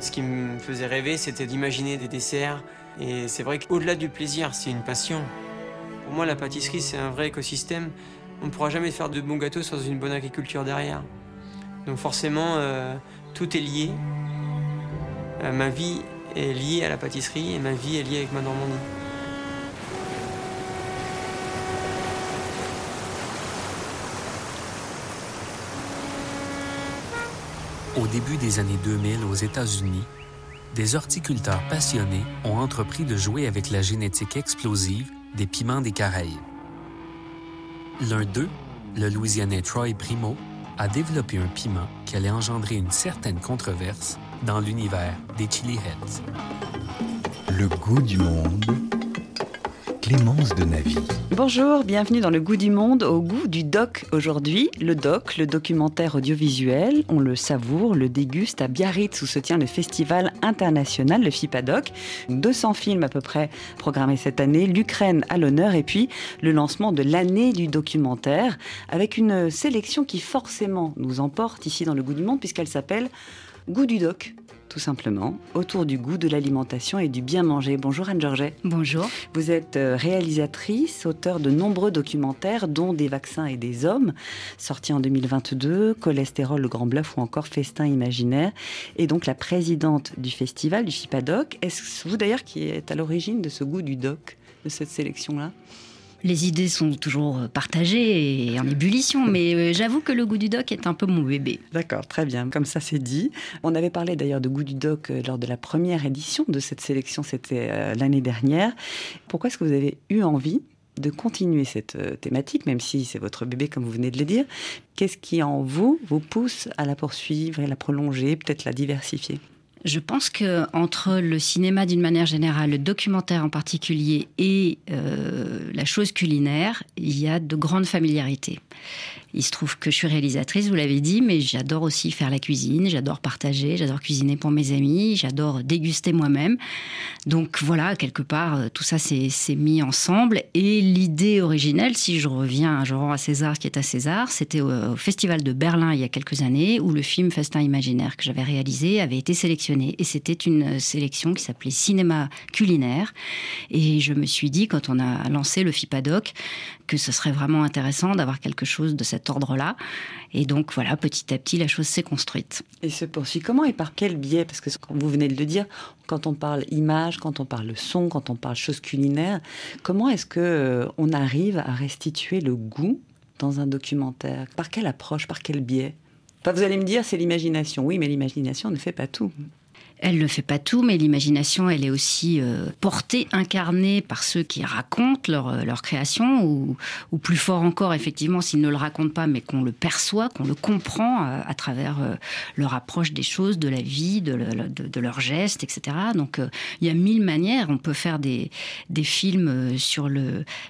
Ce qui me faisait rêver, c'était d'imaginer des desserts. Et c'est vrai qu'au-delà du plaisir, c'est une passion. Pour moi, la pâtisserie, c'est un vrai écosystème. On ne pourra jamais faire de bons gâteaux sans une bonne agriculture derrière. Donc forcément, euh, tout est lié. Euh, ma vie est liée à la pâtisserie et ma vie est liée avec ma Normandie. Au début des années 2000 aux États-Unis, des horticulteurs passionnés ont entrepris de jouer avec la génétique explosive des piments des Caraïbes. L'un d'eux, le Louisianais Troy Primo, a développé un piment qui allait engendrer une certaine controverse dans l'univers des Chili Heads. Le goût du monde Bonjour, bienvenue dans le goût du monde, au goût du doc aujourd'hui. Le doc, le documentaire audiovisuel, on le savoure, le déguste à Biarritz où se tient le festival international, le FIPADOC. 200 films à peu près programmés cette année, l'Ukraine à l'honneur et puis le lancement de l'année du documentaire avec une sélection qui forcément nous emporte ici dans le goût du monde puisqu'elle s'appelle Goût du doc tout simplement, autour du goût de l'alimentation et du bien manger. Bonjour Anne Georget. Bonjour. Vous êtes euh, réalisatrice, auteur de nombreux documentaires, dont Des vaccins et des hommes, sortis en 2022, Cholestérol, le Grand Bluff ou encore Festin imaginaire, et donc la présidente du festival du FIPADOC. Est-ce vous d'ailleurs qui êtes à l'origine de ce goût du doc, de cette sélection-là? Les idées sont toujours partagées et en ébullition, mais euh, j'avoue que le goût du doc est un peu mon bébé. D'accord, très bien, comme ça c'est dit. On avait parlé d'ailleurs de goût du doc euh, lors de la première édition de cette sélection, c'était euh, l'année dernière. Pourquoi est-ce que vous avez eu envie de continuer cette thématique, même si c'est votre bébé comme vous venez de le dire? Qu'est-ce qui en vous vous pousse à la poursuivre et la prolonger, peut-être la diversifier? Je pense que entre le cinéma d'une manière générale, le documentaire en particulier et euh, la chose culinaire, il y a de grandes familiarités. Il se trouve que je suis réalisatrice, vous l'avez dit, mais j'adore aussi faire la cuisine, j'adore partager, j'adore cuisiner pour mes amis, j'adore déguster moi-même. Donc voilà, quelque part, euh, tout ça s'est mis ensemble. Et l'idée originelle, si je reviens, je rends à César ce qui est à César, c'était au, Festival de Berlin il y a quelques années, où le film Festin imaginaire que j'avais réalisé avait été sélectionné. Et c'était une sélection qui s'appelait Cinéma culinaire. Et je me suis dit, quand on a lancé le FIPADOC, que ce serait vraiment intéressant d'avoir quelque chose de cet ordre-là. Et donc voilà, petit à petit, la chose s'est construite. Et se poursuit comment et par quel biais? Parce que vous venez de le dire, quand on parle image, quand on parle son, quand on parle choses culinaires, comment est-ce que euh, on arrive à restituer le goût dans un documentaire? Par quelle approche Par quel biais? Vous allez me dire, c'est l'imagination. Oui, mais l'imagination ne fait pas tout. Elle ne fait pas tout, mais l'imagination, elle est aussi euh, portée, incarnée par ceux qui racontent leur, euh, leur création, ou, ou, plus fort encore, effectivement, s'ils ne le racontent pas, mais qu'on le perçoit, qu'on le comprend euh, à, travers leur approche des choses, de la vie, de, de, de leurs gestes, etc. Donc, il y a mille manières. On peut faire des, des films sur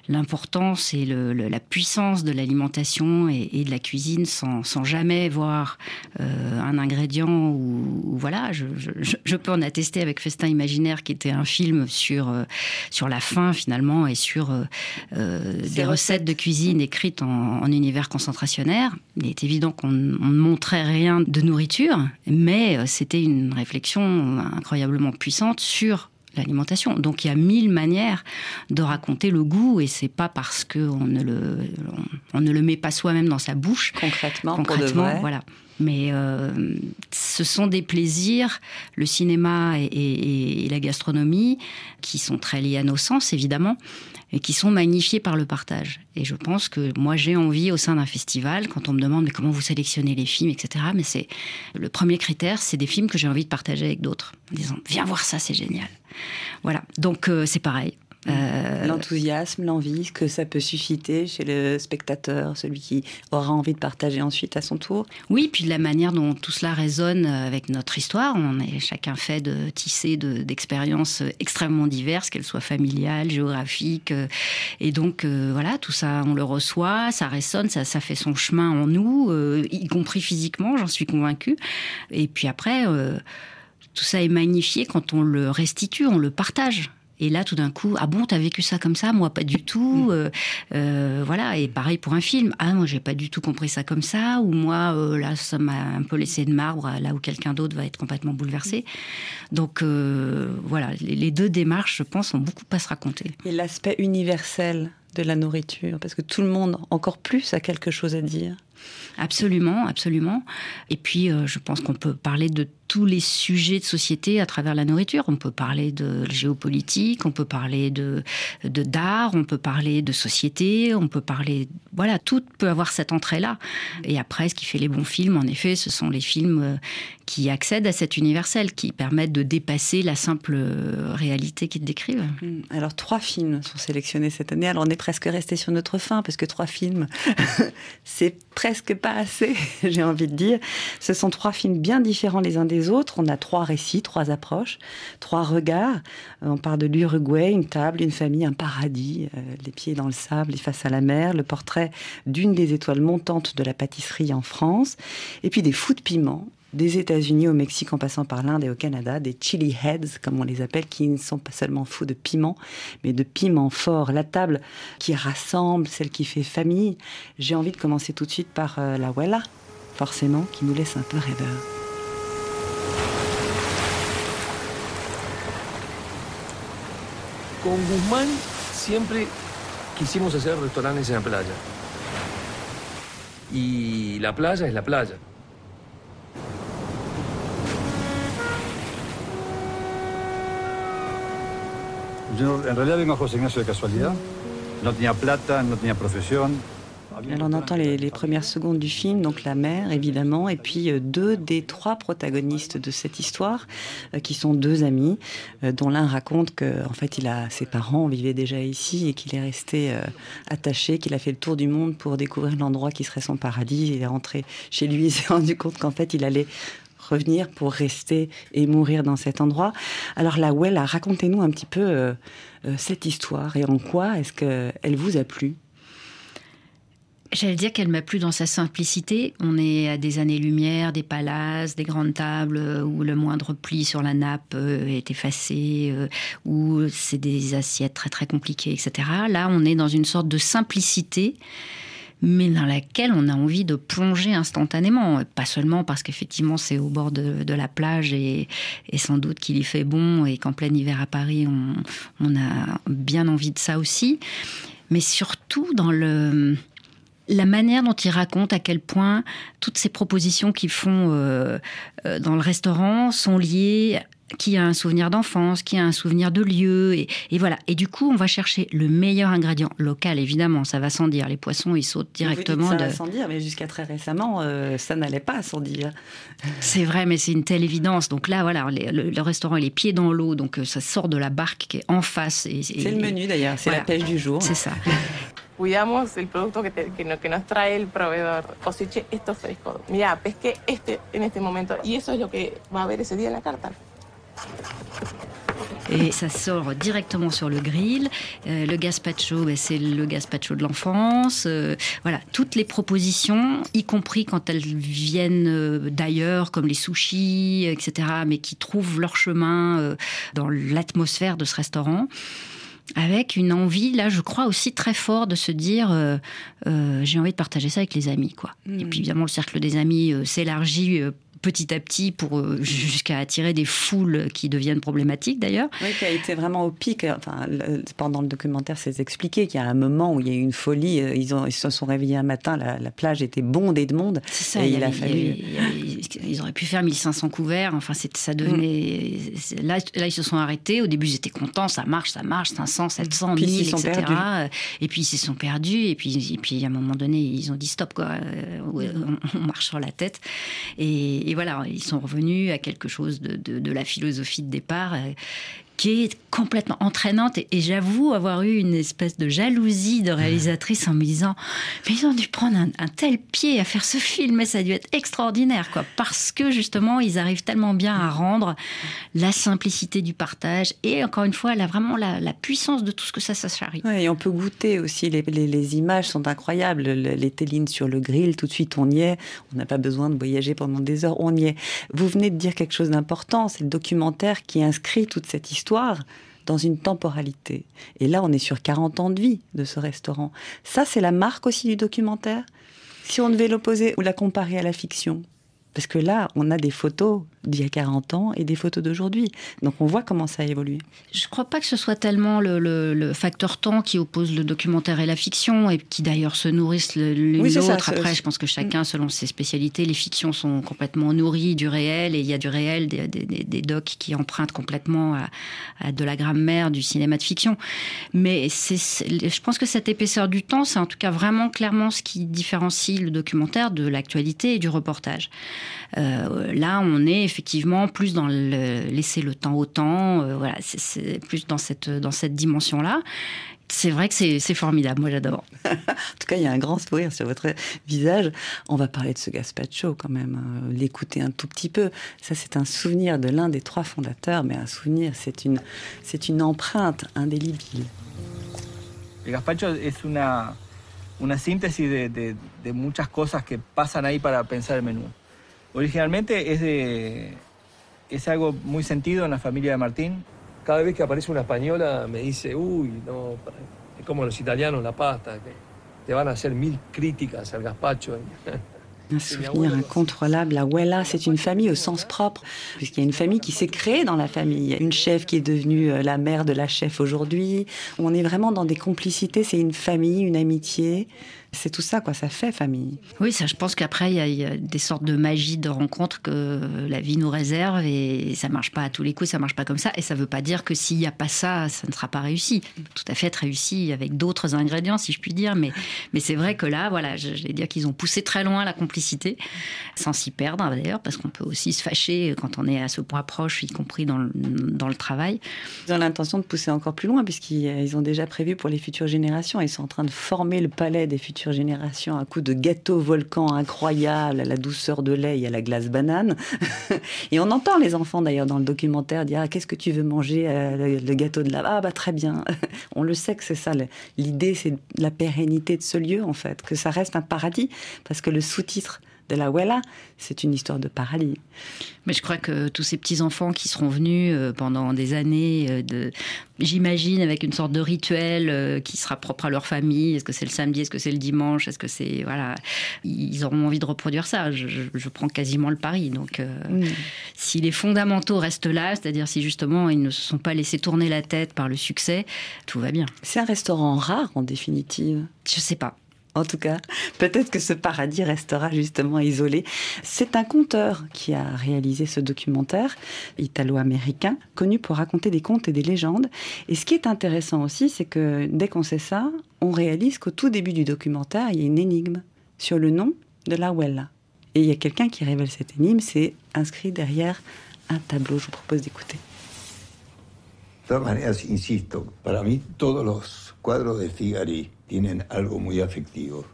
l'importance et le, la puissance de l'alimentation et, et, de la cuisine sans, sans jamais voir un ingrédient ou, ou voilà. je je peux en attester avec Festin imaginaire, qui était un film sur euh, sur la faim finalement et sur euh, euh, des recettes. de cuisine écrites en, univers concentrationnaire. Il est évident qu'on ne montrait rien de nourriture, mais c'était une réflexion incroyablement puissante sur l'alimentation. Donc il y a mille manières de raconter le goût et c'est pas parce que on ne le on, ne le met pas soi-même dans sa bouche concrètement, concrètement voilà. Mais euh, ce sont des plaisirs, le cinéma et, la gastronomie, qui sont très liés à nos sens, évidemment, et qui sont magnifiés par le partage. Et je pense que moi, j'ai envie, au sein d'un festival, quand on me demande mais comment vous sélectionnez les films, etc., mais c'est le premier critère, c'est des films que j'ai envie de partager avec d'autres, en disant viens voir ça, c'est génial. Voilà, donc euh, c'est pareil. Euh, L'enthousiasme, l'envie que ça peut susciter chez le spectateur, celui qui aura envie de partager ensuite à son tour. Oui, puis la manière dont tout cela résonne avec notre histoire. On est chacun fait de tisser d'expériences extrêmement diverses, qu'elles soient familiales, géographiques. Euh, et donc, euh, voilà, tout ça, on le reçoit, ça résonne, ça, ça fait son chemin en nous, y compris physiquement, j'en suis convaincue. Et puis après, tout ça est magnifié quand on le restitue, on le partage. Et là, tout d'un coup, ah bon, t'as vécu ça comme ça Moi, pas du tout. Mm. Euh, euh, voilà. Et pareil pour un film. Ah, moi, j'ai pas du tout compris ça comme ça. Ou moi, euh, là, ça m'a un peu laissé de marbre, là où quelqu'un d'autre va être complètement bouleversé. Donc, voilà, les, deux démarches, je pense, ont beaucoup à se raconter. Et l'aspect universel de la nourriture, parce que tout le monde, encore plus, a quelque chose à dire. Absolument, absolument. Et puis, je pense qu'on peut parler de tous les sujets de société à travers la nourriture. On peut parler de géopolitique, on peut parler de d'art, on peut parler de société, on peut parler voilà, tout peut avoir cette entrée-là. Et après, ce qui fait les bons films, en effet, ce sont les films euh, qui accèdent à cet universel, qui permettent de dépasser la simple euh, réalité qu'ils décrivent. Hmm. Alors, trois films sont sélectionnés cette année. Alors, on est presque resté sur notre fin, parce que trois films, c'est presque pas assez, j'ai envie de dire. Ce sont trois films bien différents les uns des autres. On a trois récits, trois approches, trois regards. Euh, on parle de l'Uruguay, une table, une famille, un paradis, euh, les pieds dans le sable et face à la mer, le portrait d'une des étoiles montantes de la pâtisserie en France, et puis des fous de piment, des États-Unis au Mexique en passant par l'Inde et au Canada, des chili heads, comme on les appelle, qui ne sont pas seulement fous de piment, mais de piment fort. La table qui rassemble, celle qui fait famille. J'ai envie de commencer tout de suite par euh, la Wella, forcément, qui nous laisse un peu rêveurs. Con Guzmán siempre quisimos hacer restaurantes en la playa. Y la playa es la playa. Yo en realidad vengo a José Ignacio de casualidad. No tenía plata, no tenía profesión, Alors on entend les, premières secondes du film, donc la mère évidemment, et puis euh, deux des trois protagonistes de cette histoire, euh, qui sont deux amis, euh, dont l'un raconte que en fait il a ses parents vivaient déjà ici et qu'il est resté attaché, qu'il a fait le tour du monde pour découvrir l'endroit qui serait son paradis. Il est rentré chez lui et s'est rendu compte qu'en fait il allait revenir pour rester et mourir dans cet endroit. Alors la Wella, racontez-nous un petit peu cette histoire et en quoi est-ce qu'elle vous a plu? J'allais dire qu'elle m'a plu dans sa simplicité. On est à des années-lumière, des palaces, des grandes tables euh, où le moindre pli sur la nappe euh, est effacé, euh, où c'est des assiettes très très compliquées, etc. Là, on est dans une sorte de simplicité mais dans laquelle on a envie de plonger instantanément. Pas seulement parce qu'effectivement c'est au bord de, la plage et, sans doute qu'il y fait bon et qu'en plein hiver à Paris on, a bien envie de ça aussi, mais surtout dans la manière dont ils racontent à quel point toutes ces propositions qu'ils font euh, euh, dans le restaurant sont liées qui a un souvenir d'enfance, qui a un souvenir de lieu, et, voilà. Et du coup, on va chercher le meilleur ingrédient local, évidemment, ça va sans dire. Les poissons, ils sautent directement. ça de... va sans dire, mais jusqu'à très récemment, euh, ça n'allait pas sans dire. C'est vrai, mais c'est une telle évidence. Donc là, voilà, le, restaurant, il est pieds dans l'eau, donc ça sort de la barque qui est en face. C'est le menu d'ailleurs, c'est la pêche du jour. C'est ça. cuidamos el producto que, te, que, no, que, nos trae el proveedor. Coseche esto fresco. Mira, pesqué este en este momento. Y eso es lo que va a haber ese día en la carta. Et ça sort directement sur le grill. Euh, le gazpacho, ben, c'est le gazpacho de l'enfance. Euh, voilà, toutes les propositions, y compris quand elles viennent euh, d'ailleurs, comme les sushis, etc., mais qui trouvent leur chemin dans l'atmosphère de ce restaurant avec une envie, là, je crois aussi très fort de se dire, euh, euh, j'ai envie de partager ça avec les amis, quoi. Et puis évidemment, le cercle des amis euh, s'élargit petit à petit pour euh, jusqu'à attirer des foules qui deviennent problématiques d'ailleurs. Oui, qui a été vraiment au pic. Enfin, pendant le documentaire, c'est expliqué qu'il y a un moment où il y a eu une folie. Euh, ils, ont, ils se sont réveillés un matin, la, plage était bondée de monde. C'est ça. il, a fallu. ils auraient pu faire 1500 couverts. Enfin, ça devenait. Là, là, ils se sont arrêtés. Au début, ils étaient contents. Ça marche, ça marche. 500, 700, 1000, etc. Et puis ils se sont perdus. Et puis, et puis à un moment donné, ils ont dit stop quoi. Euh, on marche sur la tête. Et, et voilà, ils sont revenus à quelque chose de, la philosophie de départ euh, qui est complètement entraînante. Et, j'avoue avoir eu une espèce de jalousie de réalisatrice en me disant Mais ils ont dû prendre un, tel pied à faire ce film, et ça a dû être extraordinaire, quoi. Parce que justement, ils arrivent tellement bien à rendre la simplicité du partage et encore une fois, là, vraiment la, puissance de tout ce que ça, ça charrie. et on peut goûter aussi. Les, images sont incroyables. Les télines sur le grill, tout de suite, on y est. On n'a pas besoin de voyager pendant des heures, on y est. Vous venez de dire quelque chose d'important c'est le documentaire qui inscrit toute cette histoire dans une temporalité. Et là, on est sur 40 ans de vie de ce restaurant. Ça, c'est la marque aussi du documentaire? Si on devait l'opposer ou la comparer à la fiction, parce que là, on a des photos d'il y a 40 ans et des photos d'aujourd'hui. Donc on voit comment ça a évolué. Je ne crois pas que ce soit tellement le, facteur temps qui oppose le documentaire et la fiction, et qui d'ailleurs se nourrissent l'une oui, l'autre. Après, je pense que chacun, selon ses spécialités, les fictions sont complètement nourries du réel, et il y a du réel, des, des, docs qui empruntent complètement à, de la grammaire du cinéma de fiction. Mais je pense que cette épaisseur du temps, c'est en tout cas vraiment clairement ce qui différencie le documentaire de l'actualité et du reportage. Euh, là, on est effectivement plus dans le laisser le temps au temps. Euh, voilà, c'est plus dans cette, dans cette dimension-là. C'est vrai que c'est formidable, moi j'adore. en tout cas, il y a un grand sourire sur votre visage. On va parler de ce gazpacho quand même, hein. l'écouter un tout petit peu. Ça, c'est un souvenir de l'un des trois fondateurs, mais un souvenir, c'est une, c'est une empreinte indélébile. Le gazpacho es una, una síntesis de, de, de muchas cosas que pasan ahí para pensar el menú. Originalmente es, de, es algo muy sentido en la familia de Martín. Cada vez que aparece una española me dice, uy, no, es como los italianos la pasta, que te van a hacer mil críticas al gazpacho. Un souvenir incontrôlable. La Wella, c'est une famille au sens propre, puisqu'il y a une famille qui s'est créée dans la famille. Une chef qui est devenue euh, la mère de la chef aujourd'hui. On est vraiment dans des complicités. C'est une famille, une amitié. C'est tout ça, quoi. Ça fait famille. Oui, ça, je pense qu'après, il y, a des sortes de magie de rencontres que la vie nous réserve et ça marche pas à tous les coups, ça marche pas comme ça. Et ça veut pas dire que s'il n'y a pas ça, ça ne sera pas réussi. Tout à fait être réussi avec d'autres ingrédients, si je puis dire. Mais, mais c'est vrai que là, voilà, je, vais dire qu'ils ont poussé très loin la complicité, sans s'y perdre d'ailleurs, parce qu'on peut aussi se fâcher quand on est à ce point proche, y compris dans le, dans le travail. Ils ont l'intention de pousser encore plus loin, puisqu'ils ont déjà prévu pour les futures générations. Ils sont en train de former le palais des futures génération un coup de gâteau volcan incroyable, à la douceur de lait et à la glace banane. et on entend les enfants d'ailleurs dans le documentaire dire ah, Qu'est-ce que tu veux manger euh, le, gâteau de la. Ah, bah très bien. on le sait que c'est ça. L'idée, c'est la pérennité de ce lieu, en fait, que ça reste un paradis, parce que le sous-titre de la c'est une histoire de paradis. Mais je crois que tous ces petits-enfants qui seront venus euh, pendant des années, euh, de, j'imagine, avec une sorte de rituel euh, qui sera propre à leur famille, est-ce que c'est le samedi, est-ce que c'est le dimanche, est-ce que c'est... Voilà, ils auront envie de reproduire ça. Je, prends quasiment le pari. Donc, si les fondamentaux restent là, c'est-à-dire si justement ils ne se sont pas laissés tourner la tête par le succès, tout va bien. C'est un restaurant rare en définitive. Je sais pas. En tout cas, peut-être que ce paradis restera justement isolé. C'est un conteur qui a réalisé ce documentaire italo-américain, connu pour raconter des contes et des légendes. Et ce qui est intéressant aussi, c'est que dès qu'on sait ça, on réalise qu'au tout début du documentaire, il y a une énigme sur le nom de la Wella. Et il y a quelqu'un qui révèle cette énigme, c'est inscrit derrière un tableau. Je vous propose d'écouter. De todas maneras, insisto, para mí todos los cuadros de Figari tienen algo muy afectivo.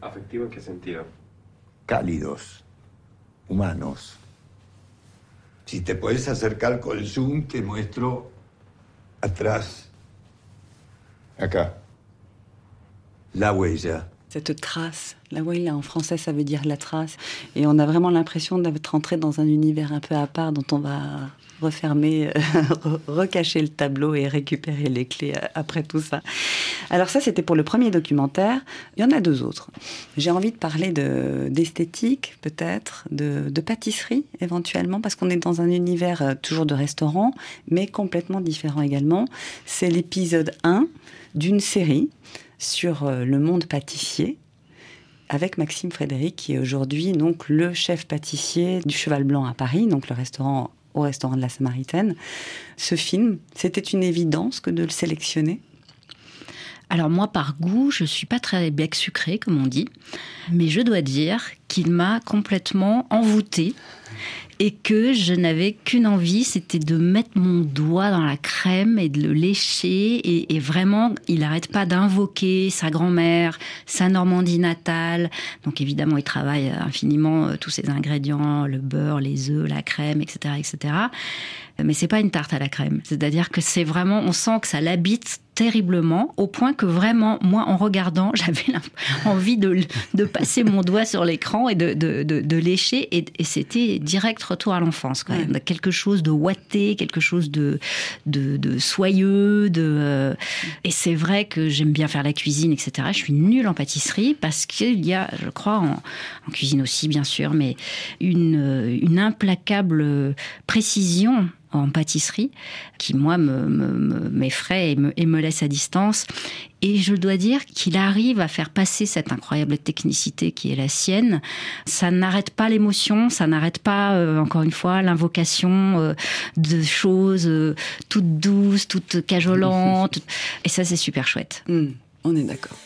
¿Afectivo en qué sentido? Cálidos, humanos. Si te puedes acercar con el zoom, te muestro atrás, acá, la huella. Cette trace, la huella en français ça veut dire la trace, et on a vraiment l'impression d'être entré dans un univers un peu à part dont on va refermer, euh, recacher le tableau et récupérer les clés euh, après tout ça. Alors ça, c'était pour le premier documentaire. Il y en a deux autres. J'ai envie de parler d'esthétique, peut-être, de, de, pâtisserie éventuellement, parce qu'on est dans un univers euh, toujours de restaurant, mais complètement différent également. C'est l'épisode 1 d'une série sur le monde pâtissier avec Maxime Frédéric, qui est aujourd'hui donc le chef pâtissier du Cheval Blanc à Paris, donc le restaurant au restaurant de la Samaritaine. Ce film, c'était une évidence que de le sélectionner? Alors moi, par goût, je suis pas très bec sucré, comme on dit, mais je dois dire qu'il m'a complètement envoûté et que je n'avais qu'une envie, c'était de mettre mon doigt dans la crème et de le lécher. Et, vraiment, il n'arrête pas d'invoquer sa grand-mère, sa Normandie natale. Donc évidemment, il travaille infiniment euh, tous ces ingrédients, le beurre, les œufs, la crème, etc., etc. Mais c'est pas une tarte à la crème. C'est-à-dire que c'est vraiment, on sent que ça l'habite terriblement, au point que vraiment, moi, en regardant, j'avais envie de, de, passer mon doigt sur l'écran et de, de, de, lécher, et, c'était direct retour à l'enfance. Quelque chose de ouaté, quelque chose de, de, soyeux, de, euh, et c'est vrai que j'aime bien faire la cuisine, etc. Je suis nulle en pâtisserie parce qu'il y a, je crois, en, en, cuisine aussi, bien sûr, mais une, une implacable précision en pâtisserie, qui moi m'effraie me, et, me, et me laisse à distance. Et je dois dire qu'il arrive à faire passer cette incroyable technicité qui est la sienne. Ça n'arrête pas l'émotion, ça n'arrête pas, euh, encore une fois, l'invocation euh, de choses euh, toutes douces, toutes cajolantes. et ça, c'est super chouette. Hmm, on est d'accord.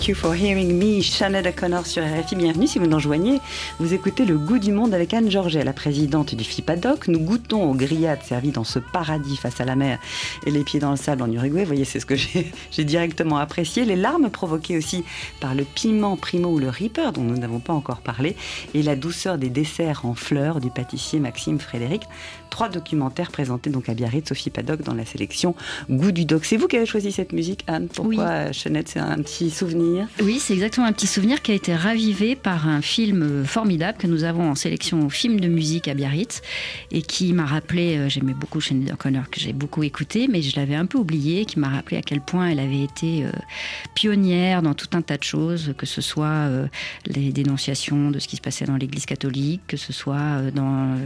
Thank you for hearing me, Chanel O'Connor sur RFI. Bienvenue si vous nous rejoignez. Vous écoutez Le goût du monde avec Anne Georget, la présidente du FIPADOC. Nous goûtons aux grillades servies dans ce paradis face à la mer et les pieds dans le sable en Uruguay. Vous voyez, c'est ce que j'ai directement apprécié. Les larmes provoquées aussi par le piment primo ou le reaper dont nous n'avons pas encore parlé et la douceur des desserts en fleurs du pâtissier Maxime Frédéric. Trois documentaires présentés donc à Biarritz, Sophie Paddock dans la sélection Goût du Doc. C'est vous qui avez choisi cette musique, Anne? Pourquoi, oui. C'est un petit souvenir oui, c'est exactement un petit souvenir qui a été ravivé par un film formidable que nous avons en sélection film de musique à Biarritz et qui m'a rappelé, euh, j'aimais beaucoup Sinead O'Connor que j'ai beaucoup écouté, mais je l'avais un peu oublié, qui m'a rappelé à quel point elle avait été euh, pionnière dans tout un tas de choses, que ce soit euh, les dénonciations de ce qui se passait dans l'Église catholique, que ce soit dans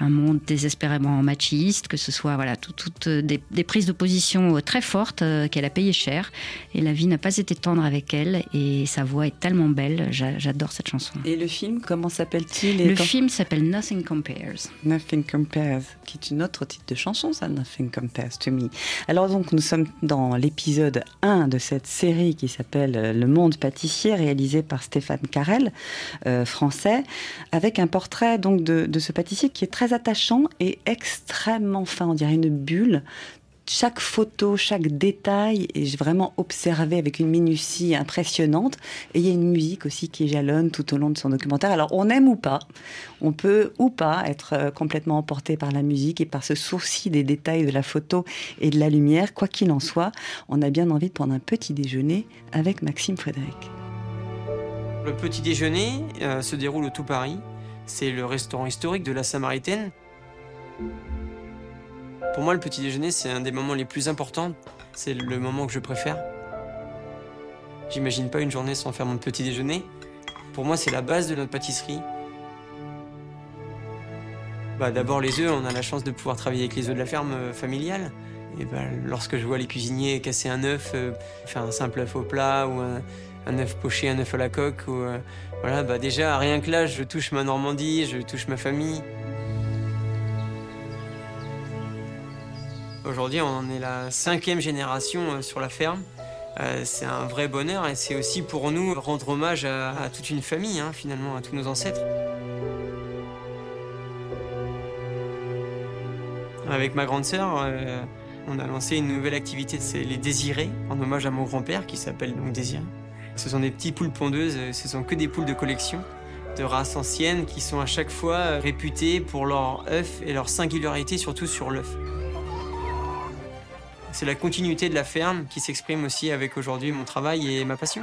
un monde désespérément machiste, que ce soit voilà toutes des, des, prises de position très fortes qu'elle a payé cher et la vie n'a pas été tendre avec elle et sa voix est tellement belle. J'adore cette chanson. Et le film, comment s'appelle-t-il Le film s'appelle Nothing Compares. Nothing Compares, qui est une autre titre de chanson, ça, Nothing Compares to Me. Alors donc, nous sommes dans l'épisode 1 de cette série qui s'appelle euh, Le Monde pâtissier, réalisé par Stéphane Carrel, euh, français, avec un portrait donc de, de ce pâtissier qui est très attachant et extrêmement fin. On dirait une bulle chaque photo, chaque détail est vraiment observé avec une minutie impressionnante. Et il y a une musique aussi qui jalonne tout au long de son documentaire. Alors on aime ou pas, on peut ou pas être euh, complètement emporté par la musique et par ce souci des détails de la photo et de la lumière. Quoi qu'il en soit, on a bien envie de prendre un petit déjeuner avec Maxime Frédéric. Le petit déjeuner euh, se déroule au Tout Paris. C'est le restaurant historique de la Samaritaine. Pour moi, le petit déjeuner, c'est un des moments les plus importants. C'est le moment que je préfère. J'imagine pas une journée sans faire mon petit déjeuner. Pour moi, c'est la base de notre pâtisserie. Bah, D'abord, les œufs, on a la chance de pouvoir travailler avec les œufs de la ferme euh, familiale. Et bah, lorsque je vois les cuisiniers casser un œuf, euh, faire un simple œuf au plat ou un, œuf poché, un œuf à la coque, euh, voilà, bah, déjà, rien que là, je touche ma Normandie, je touche ma famille. Aujourd'hui, on est la cinquième génération euh, sur la ferme. Euh, c'est un vrai bonheur et c'est aussi pour nous rendre hommage à, toute une famille, hein, finalement, à tous nos ancêtres. Avec ma grande sœur, euh, on a lancé une nouvelle activité, c'est les désirés, en hommage à mon grand-père qui s'appelle donc Désiré. Ce sont des petits poules pondeuses, ce sont que des poules de collection, de race ancienne, qui sont à chaque fois réputées pour leur œuf et leur singularité, surtout sur l'œuf. C'est la continuité de la ferme qui s'exprime aussi avec aujourd'hui mon travail et ma passion.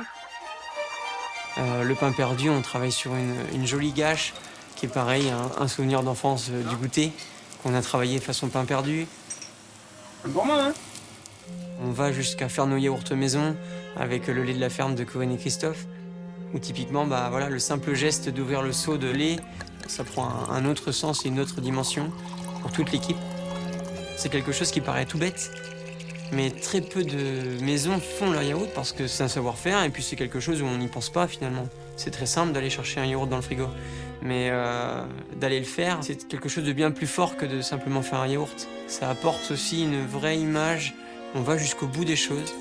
Euh, le pain perdu, on travaille sur une, une jolie gâche qui est pareil, un, un souvenir d'enfance euh, du goûter qu'on a travaillé façon pain perdu. hein? On va jusqu'à faire nos yaourts maison avec le lait de la ferme de Corinne et Christophe. Où typiquement, bah, voilà, le simple geste d'ouvrir le seau de lait, ça prend un, un autre sens et une autre dimension pour toute l'équipe. C'est quelque chose qui paraît tout bête, mais très peu de maisons font leur yaourt parce que c'est un savoir-faire et puis c'est quelque chose où on n'y pense pas finalement. C'est très simple d'aller chercher un yaourt dans le frigo, mais euh, d'aller le faire, c'est quelque chose de bien plus fort que de simplement faire un yaourt. Ça apporte aussi une vraie image, on va jusqu'au bout des choses.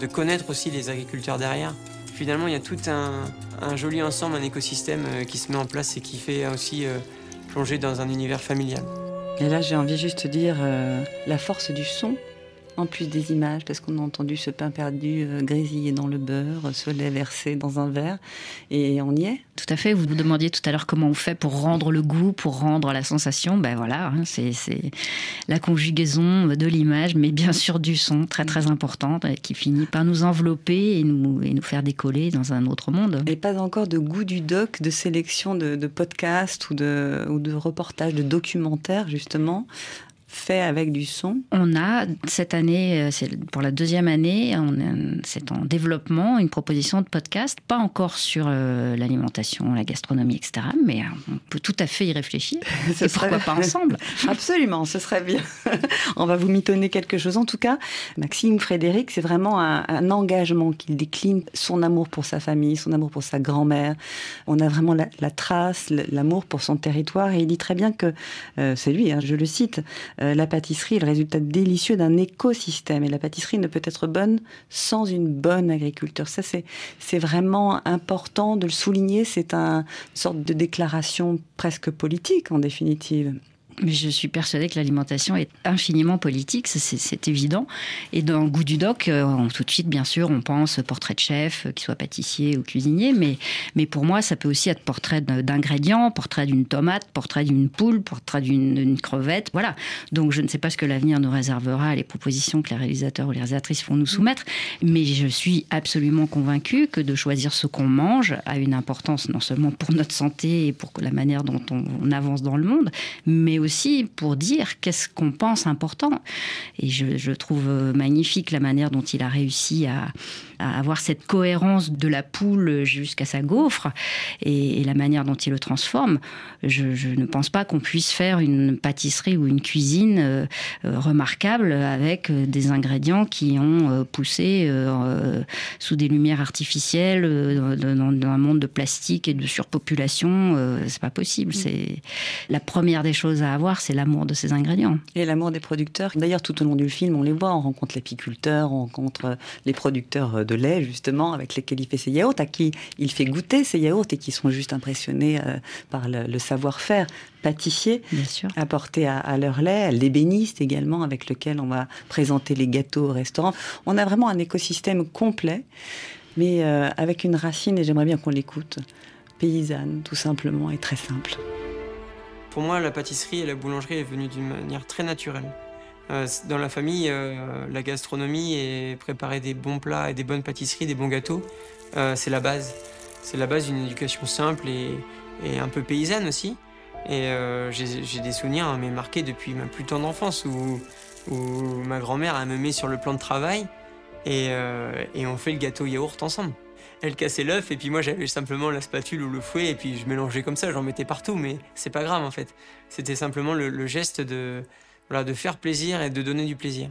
De connaître aussi les agriculteurs derrière. Finalement, il y a tout un, joli ensemble, un écosystème euh, qui se met en place et qui fait aussi euh, plonger dans un univers familial. Et là, j'ai envie juste de dire euh, la force du son, en plus des images, parce qu'on a entendu ce pain perdu euh, grésiller dans le beurre, ce lait versé dans un verre, et on y est. Tout à fait. Vous vous demandiez tout à l'heure comment on fait pour rendre le goût, pour rendre la sensation. Ben voilà, hein, c'est la conjugaison de l'image, mais bien sûr du son, très très important, euh, qui finit par nous envelopper et nous, et nous faire décoller dans un autre monde. Et pas encore de goût du doc, de sélection de, de podcasts ou de, ou de reportages, de documentaires, justement, fait avec du son. On a cette année, euh, c'est pour la deuxième année, c'est en développement une proposition de podcast, pas encore sur euh, l'alimentation, la gastronomie, etc. Mais euh, on peut tout à fait y réfléchir. Ce Et pourquoi serait- pas ensemble? Absolument, ce serait bien. On va vous mitonner quelque chose. En tout cas, Maxime Frédéric, c'est vraiment un, un engagement qu'il décline, son amour pour sa famille, son amour pour sa grand-mère. On a vraiment la, la trace, l'amour pour son territoire. Et il dit très bien que, euh, c'est lui, hein, je le cite, euh, la pâtisserie est le résultat délicieux d'un écosystème. Et la pâtisserie ne peut être bonne sans une bonne agriculture. Ça, c'est vraiment important de le souligner. C'est un, une sorte de déclaration presque politique, en définitive. Mais je suis persuadée que l'alimentation est infiniment politique, c'est- évident. Et dans le goût du doc, euh, tout de suite, bien sûr, on pense portrait de chef, euh, qu'il soit pâtissier ou cuisinier. Mais, mais pour moi, ça peut aussi être portrait d'ingrédients, portrait d'une tomate, portrait d'une poule, portrait d'une crevette. Voilà. Donc je ne sais pas ce que l'avenir nous réservera, les propositions que les réalisateurs ou les réalisatrices vont nous soumettre. Mais je suis absolument convaincue que de choisir ce qu'on mange a une importance non seulement pour notre santé et pour la manière dont on, on avance dans le monde, mais aussi pour dire qu'est-ce qu'on pense important. Et je, je trouve magnifique la manière dont il a réussi à, à avoir cette cohérence de la poule jusqu'à sa gaufre et, et la manière dont il le transforme. Je, je ne pense pas qu'on puisse faire une pâtisserie ou une cuisine euh, euh, remarquable avec euh, des ingrédients qui ont poussé euh, sous des lumières artificielles euh, dans, dans- un monde de plastique et de surpopulation. c'est pas possible. C'est la première des choses à avoir, c'est l'amour de ces ingrédients. Et l'amour des producteurs. D'ailleurs, tout au long du film, on les voit. On rencontre l'apiculteur, on rencontre les producteurs de lait, justement, avec lesquels il fait ses yaourts, à qui il fait goûter ses yaourts et qui sont juste impressionnés euh, par le, le savoir-faire pâtissier Bien sûr. apporté à, à leur lait, l'ébéniste également, avec lequel on va présenter les gâteaux au restaurant. On a vraiment un écosystème complet, mais euh, avec une racine, et j'aimerais bien qu'on l'écoute, paysanne, tout simplement, et très simple. Pour moi, la pâtisserie et la boulangerie est venue d'une manière très naturelle. Euh, dans la famille, euh, la gastronomie et préparer des bons plats et des bonnes pâtisseries, des bons gâteaux, euh, c'est la base. C'est la base d'une éducation simple et, un peu paysanne aussi. Et j'ai des souvenirs hein, mais marqués depuis ma plus tendre enfance où, ma grand-mère me met sur le plan de travail et on fait le gâteau yaourt ensemble. Elle cassait l'œuf et puis moi j'avais simplement la spatule ou le fouet et puis je mélangeais comme ça, j'en mettais partout, mais c'est pas grave en fait. C'était simplement le, geste de, voilà, de faire plaisir et de donner du plaisir.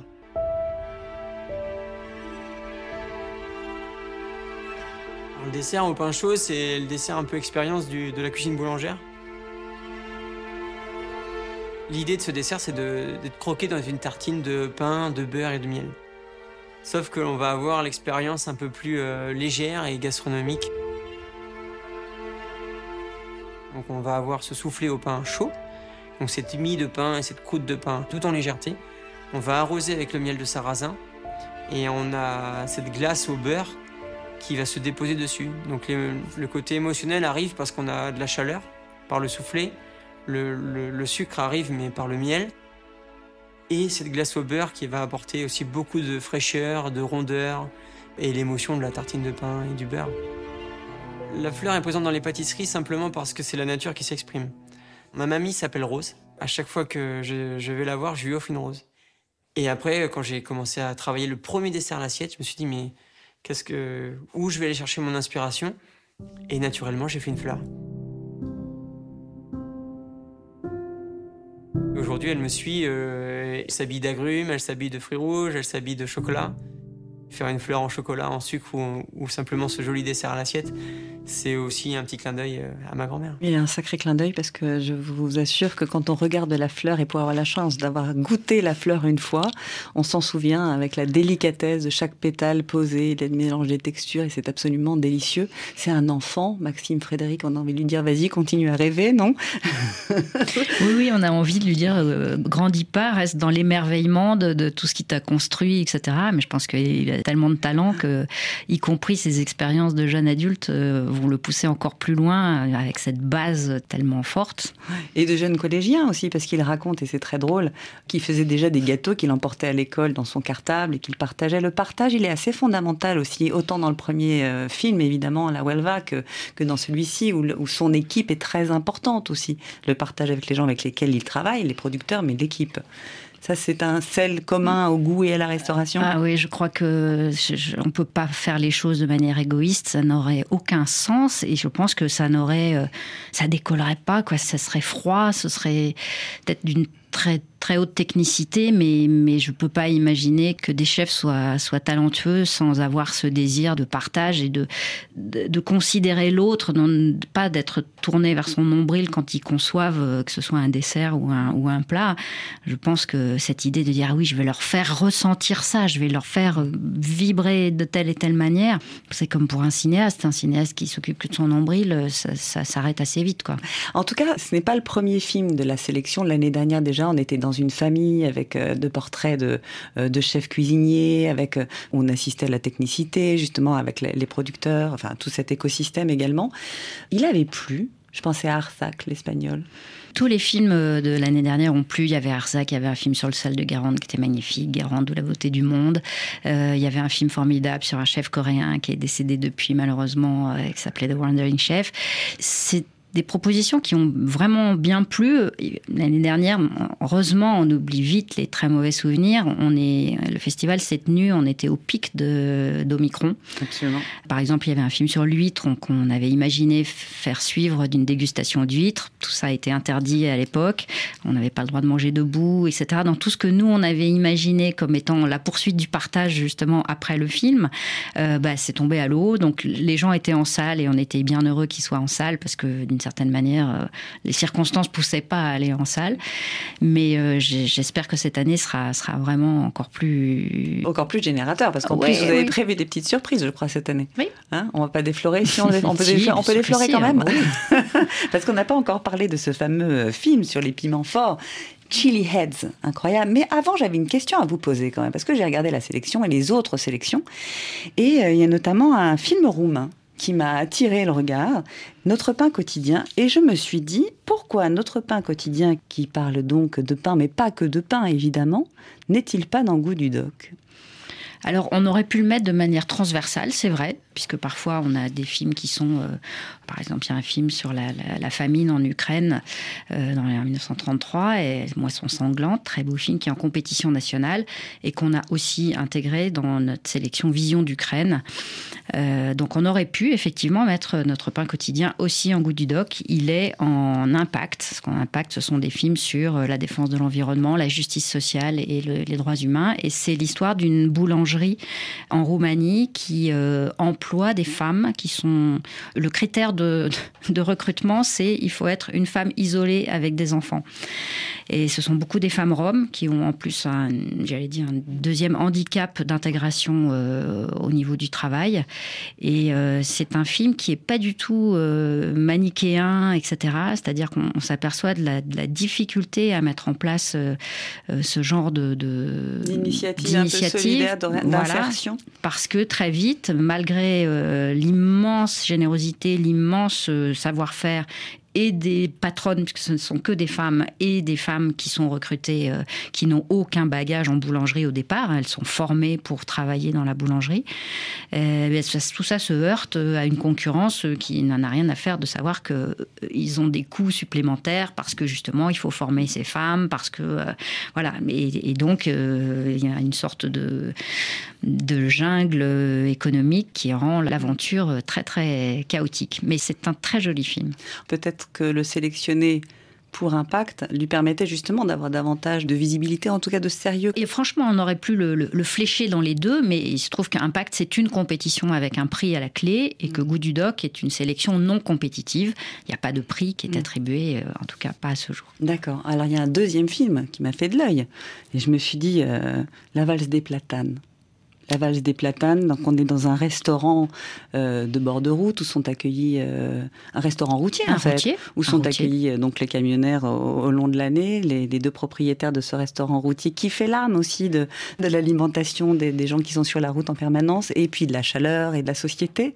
Le dessert au pain chaud, c'est le dessert un peu expérience de la cuisine boulangère. L'idée de ce dessert, c'est d'être croqué dans une tartine de pain, de beurre et de miel. Sauf que l'on va avoir l'expérience un peu plus euh, légère et gastronomique. Donc on va avoir ce soufflé au pain chaud, donc cette mie de pain et cette croûte de pain tout en légèreté. On va arroser avec le miel de sarrasin et on a cette glace au beurre qui va se déposer dessus. Donc le côté émotionnel arrive parce qu'on a de la chaleur par le soufflé, le, sucre arrive, mais par le miel. Et cette glace au beurre qui va apporter aussi beaucoup de fraîcheur, de rondeur et l'émotion de la tartine de pain et du beurre. La fleur est présente dans les pâtisseries simplement parce que c'est la nature qui s'exprime. Ma mamie s'appelle Rose. À chaque fois que je, vais la voir, je lui offre une rose. Et après, quand j'ai commencé à travailler le premier dessert à l'assiette, je me suis dit, mais qu'est-ce que, où je vais aller chercher mon inspiration? Et naturellement, j'ai fait une fleur. Aujourd'hui, elle me suit, euh, elle s'habille d'agrumes, elle s'habille de fruits rouges, elle s'habille de chocolat. Faire une fleur en chocolat, en sucre ou, simplement ce joli dessert à l'assiette, c'est aussi un petit clin d'œil euh, à ma grand-mère. Il y a un sacré clin d'œil parce que je vous assure que quand on regarde la fleur et pour avoir la chance d'avoir goûté la fleur une fois, on s'en souvient avec la délicatesse de chaque pétale posé, le mélange des textures et c'est absolument délicieux. C'est un enfant, Maxime Frédéric, on a envie de lui dire vas-y, continue à rêver, non? Oui, oui, on a envie de lui dire euh, grandis pas, reste dans l'émerveillement de, de, tout ce qui t'a construit, etc. Mais je pense qu'il a tellement de talent que, y compris ses expériences de jeune adulte, euh, vont le pousser encore plus loin avec cette base tellement forte. Et de jeunes collégiens aussi, parce qu'il raconte, et c'est très drôle, qu'il faisait déjà des gâteaux qu'il emportait à l'école dans son cartable et qu'il partageait. Le partage, il est assez fondamental aussi, autant dans le premier euh, film, évidemment, La Huelva, que, dans celui-ci, où son équipe est très importante aussi. Le partage avec les gens avec lesquels il travaille, les producteurs, mais l'équipe. Ça, c'est un sel commun au goût et à la restauration Ah oui, je crois que on ne peut pas faire les choses de manière égoïste. Ça n'aurait aucun sens et je pense que ça n'aurait, euh, ça décollerait pas. Quoi. Ça serait froid, ce serait peut-être d'une très très haute technicité, mais, mais je ne peux pas imaginer que des chefs soient, soient talentueux sans avoir ce désir de partage et de, de, considérer l'autre, pas d'être tourné vers son nombril quand ils conçoivent euh, que ce soit un dessert ou un, ou un plat. Je pense que cette idée de dire oui, je vais leur faire ressentir ça, je vais leur faire euh, vibrer de telle et telle manière, c'est comme pour un cinéaste. Un cinéaste qui s'occupe que de son nombril, euh, ça, ça s'arrête assez vite. Quoi. En tout cas, ce n'est pas le premier film de la sélection. L'année dernière déjà, on était dans une famille avec euh, de portraits de, euh, de chefs cuisiniers, avec, euh, on assistait à la technicité, justement, avec les producteurs, enfin, tout cet écosystème également. Il avait plu. Je pensais à Arsac, l'espagnol. Tous les films de l'année dernière ont plu. Il y avait Arsac, il y avait un film sur le sel de Guérande qui était magnifique, Guérande ou la beauté du monde. il y avait un film formidable sur un chef coréen qui est décédé depuis malheureusement, qui s'appelait The Wandering Chef. C'est des propositions qui ont vraiment bien plu. L'année dernière, heureusement, on oublie vite les très mauvais souvenirs. On est, le festival s'est tenu, on était au pic d'Omicron. Par exemple, il y avait un film sur l'huître qu'on avait imaginé faire suivre d'une dégustation d'huître. Tout ça a été interdit à l'époque. On n'avait pas le droit de manger debout, etc. Dans tout ce que nous, on avait imaginé comme étant la poursuite du partage, justement, après le film, euh, bah, c'est tombé à l'eau. Donc, les gens étaient en salle et on était bien heureux qu'ils soient en salle parce que d'une certaine manière, euh, les circonstances poussaient pas à aller en salle. Mais euh, j'espère que cette année sera, sera vraiment encore plus... Encore plus générateur, parce qu'en plus, vous avez prévu des petites surprises, je crois, cette année. Oui. Hein on va pas déflorer, si on, on peut, on peut déflorer quand même. parce qu'on n'a pas encore parlé de ce fameux film sur les piments forts. Chili Heads, incroyable. Mais avant, j'avais une question à vous poser quand même, parce que j'ai regardé la sélection et les autres sélections. Et euh, il y a notamment un film roumain qui m'a attiré le regard, Notre pain quotidien, et je me suis dit, pourquoi Notre pain quotidien, qui parle donc de pain, mais pas que de pain évidemment, n'est-il pas dans le goût du doc? Alors, on aurait pu le mettre de manière transversale, c'est vrai, puisque parfois on a des films qui sont, euh, par exemple, il y a un film sur la, famine en Ukraine euh, dans 1933, et Moisson sanglante, très beau film qui est en compétition nationale et qu'on a aussi intégré dans notre sélection Vision d'Ukraine. Euh, donc, on aurait pu effectivement mettre notre pain quotidien aussi en goût du doc. Il est en impact. Ce qu'on impact, ce sont des films sur la défense de l'environnement, la justice sociale et les droits humains. Et c'est l'histoire d'une boulangerie en Roumanie qui euh, emploie des femmes qui sont... Le critère de, de recrutement, c'est il faut être une femme isolée avec des enfants. Et ce sont beaucoup des femmes roms qui ont en plus un, j'allais dire, un deuxième handicap d'intégration euh, au niveau du travail. Et euh, c'est un film qui est pas du tout euh, manichéen, etc. C'est-à-dire qu'on s'aperçoit de la, de la, difficulté à mettre en place ce genre de, de d'initiative. Voilà, parce que très vite, malgré l'immense générosité, l'immense savoir-faire et des patronnes, puisque ce ne sont que des femmes, et des femmes qui sont recrutées, euh, qui n'ont aucun bagage en boulangerie au départ. Elles sont formées pour travailler dans la boulangerie. Euh, tout ça se heurte à une concurrence qui n'en a rien à faire de savoir qu'ils euh, ont des coûts supplémentaires parce que justement, il faut former ces femmes, parce que. Euh, voilà. Et, et donc, euh, il y a une sorte de, de jungle économique qui rend l'aventure très, très chaotique. Mais c'est un très joli film. Peut-être que le sélectionner pour Impact lui permettait justement d'avoir davantage de visibilité, en tout cas de sérieux. Et franchement, on aurait pu le, le, le flécher dans les deux, mais il se trouve qu'Impact, c'est une compétition avec un prix à la clé et que Goût du Doc est une sélection non compétitive. Il n'y a pas de prix qui est attribué, en tout cas pas à ce jour. D'accord. Alors il y a un deuxième film qui m'a fait de l'œil. Et je me suis dit, euh, La valse des platanes la valse des platanes. Donc on est dans un restaurant euh, de bord de route où sont accueillis euh, un restaurant routier un en fait, routier, où sont routier. accueillis euh, donc les camionneurs au, au long de l'année, les, les, deux propriétaires de ce restaurant routier qui fait l'âme aussi de, de l'alimentation des, des, gens qui sont sur la route en permanence et puis de la chaleur et de la société.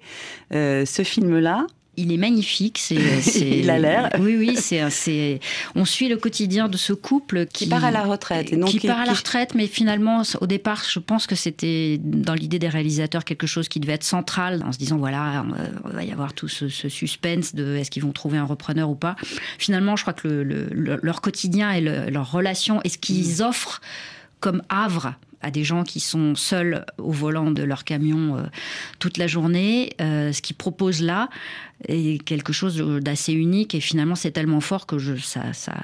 ce film là il est magnifique. C'est, il a l'air. Oui, oui. C'est. On suit le quotidien de ce couple qui, qui part à la retraite. Et donc qui, qui part à la retraite, mais finalement, au départ, je pense que c'était dans l'idée des réalisateurs quelque chose qui devait être central, en se disant voilà, il va y avoir tout ce, ce, suspense de est-ce qu'ils vont trouver un repreneur ou pas. Finalement, je crois que le, le, leur quotidien et le, leur relation et ce qu'ils mmh. offrent comme havre à des gens qui sont seuls au volant de leur camion euh, toute la journée. Euh, ce qu'ils proposent là est quelque chose d'assez unique et finalement c'est tellement fort que je, ça, ça,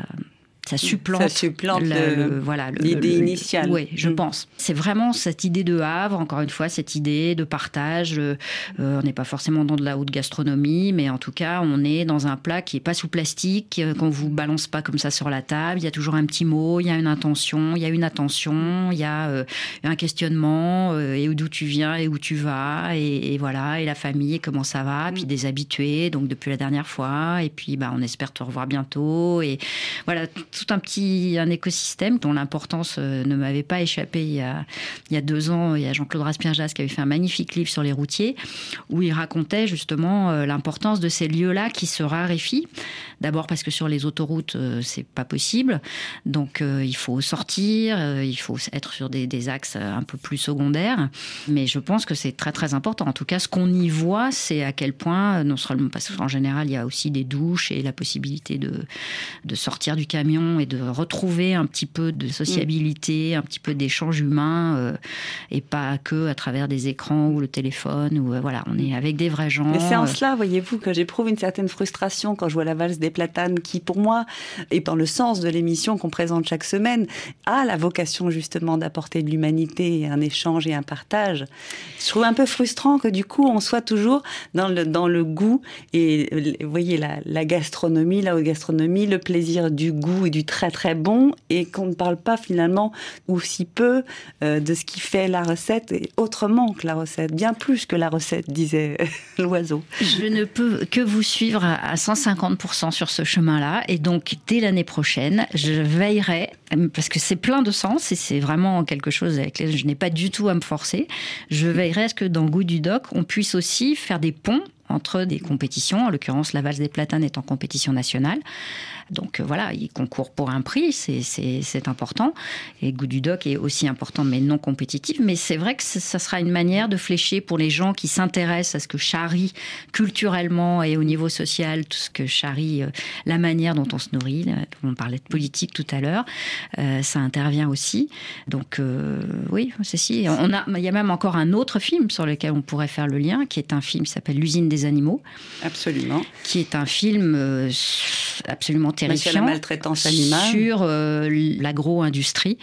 ça supplante, ça supplante le, le, voilà, l'idée initiale. Oui, je mmh. pense. C'est vraiment cette idée de havre, encore une fois, cette idée de partage. Euh, on n'est pas forcément dans de la haute gastronomie, mais en tout cas, on est dans un plat qui est pas sous plastique, euh, qu'on vous balance pas comme ça sur la table. Il y a toujours un petit mot, il y a une intention, il y a une attention, il y a euh, un questionnement, euh, et d'où tu viens et où tu vas, et, et, voilà, et la famille, et comment ça va, mmh. puis des habitués, donc depuis la dernière fois, et puis bah, on espère te revoir bientôt, et voilà tout un petit un écosystème dont l'importance euh, ne m'avait pas échappé il y a, il y a deux ans. Il y a Jean-Claude Raspierjas qui avait fait un magnifique livre sur les routiers où il racontait justement euh, l'importance de ces lieux-là qui se raréfient. D'abord parce que sur les autoroutes, euh, c'est pas possible. Donc il faut sortir, il faut être sur des, des, axes un peu plus secondaires. Mais je pense que c'est très très important. En tout cas, ce qu'on y voit, c'est à quel point, non seulement parce qu'en général, il y a aussi des douches et la possibilité de, de sortir du camion et de retrouver un petit peu de sociabilité, un petit peu d'échange humain euh, et pas que à travers des écrans ou le téléphone. Ou euh, voilà, on est avec des vrais gens. Et c'est en euh. cela, voyez-vous, que j'éprouve une certaine frustration quand je vois la valse des platanes, qui pour moi est dans le sens de l'émission qu'on présente chaque semaine, a la vocation justement d'apporter de l'humanité, un échange et un partage. Je trouve un peu frustrant que du coup on soit toujours dans le dans le goût et vous voyez la, la gastronomie, la haute gastronomie, le plaisir du goût du très très bon et qu'on ne parle pas finalement ou si peu euh, de ce qui fait la recette et autrement que la recette, bien plus que la recette, disait l'oiseau. Je ne peux que vous suivre à 150% sur ce chemin-là et donc dès l'année prochaine, je veillerai parce que c'est plein de sens et c'est vraiment quelque chose avec lequel je n'ai pas du tout à me forcer. Je veillerai à ce que dans Goût du Doc, on puisse aussi faire des ponts entre des compétitions, en l'occurrence la valse des platanes est en compétition nationale. Donc euh, voilà, il concourt pour un prix, c'est important. Et Goût du Doc est aussi important, mais non compétitif. Mais c'est vrai que ça sera une manière de flécher pour les gens qui s'intéressent à ce que charrie culturellement et au niveau social, tout ce que charrie euh, la manière dont on se nourrit. On parlait de politique tout à l'heure, euh, ça intervient aussi. Donc euh, oui, c'est si. On il y a même encore un autre film sur lequel on pourrait faire le lien, qui est un film qui s'appelle L'usine des animaux. Absolument. Qui est un film euh, absolument terrifiant la maltraitance animale sur euh, l'agro-industrie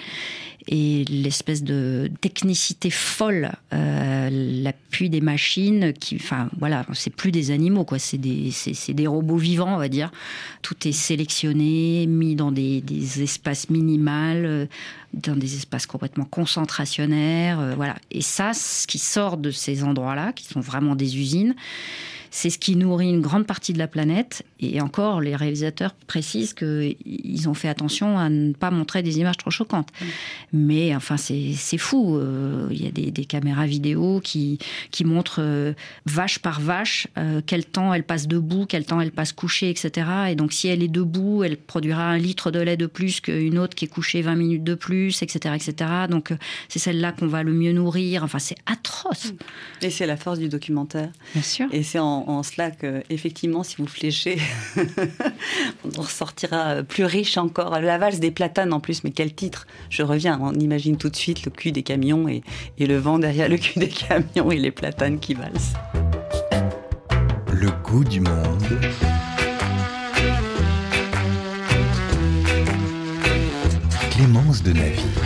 et l'espèce de technicité folle, euh, l'appui des machines, qui, enfin voilà, c'est plus des animaux, quoi, c'est des, des robots vivants, on va dire. Tout est sélectionné, mis dans des, des espaces minimales, euh, dans des espaces complètement concentrationnaires, euh, voilà. Et ça, ce qui sort de ces endroits-là, qui sont vraiment des usines, c'est ce qui nourrit une grande partie de la planète. Et encore, les réalisateurs précisent qu'ils ont fait attention à ne pas montrer des images trop choquantes. Mais enfin, c'est fou. Euh, il y a des, caméras vidéo qui, qui montrent euh, vache par vache euh, quel temps elle passe debout, quel temps elle passe couchée, etc. Et donc, si elle est debout, elle produira un litre de lait de plus qu'une autre qui est couchée 20 minutes de plus, etc. etc. Donc, c'est celle-là qu'on va le mieux nourrir. Enfin, c'est atroce. Et c'est la force du documentaire. Bien sûr. Et c'est en, en cela que, effectivement, si vous fléchez, on ressortira plus riche encore. La valse des platanes en plus, mais quel titre Je reviens, on imagine tout de suite le cul des camions et, le vent derrière le cul des camions et les platanes qui valsent. Le goût du monde. Clémence de Naville.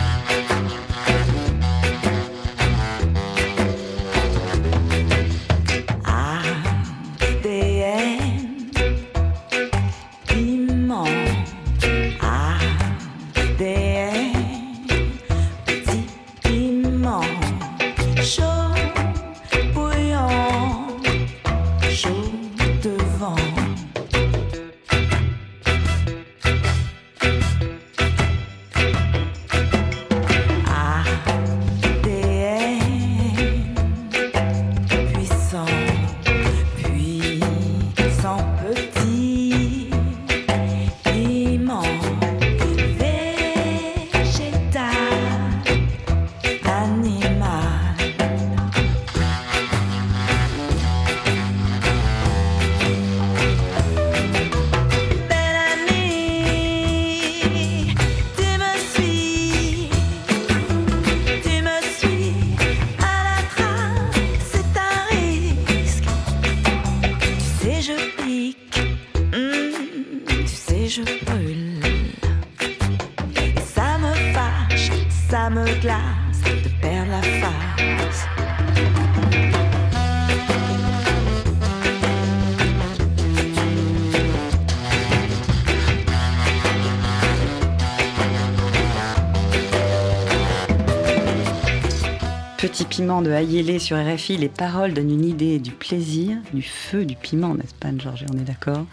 De Ayélé sur RFI, les paroles donnent une idée du plaisir, du feu, du piment, n'est-ce pas, Georges On est d'accord?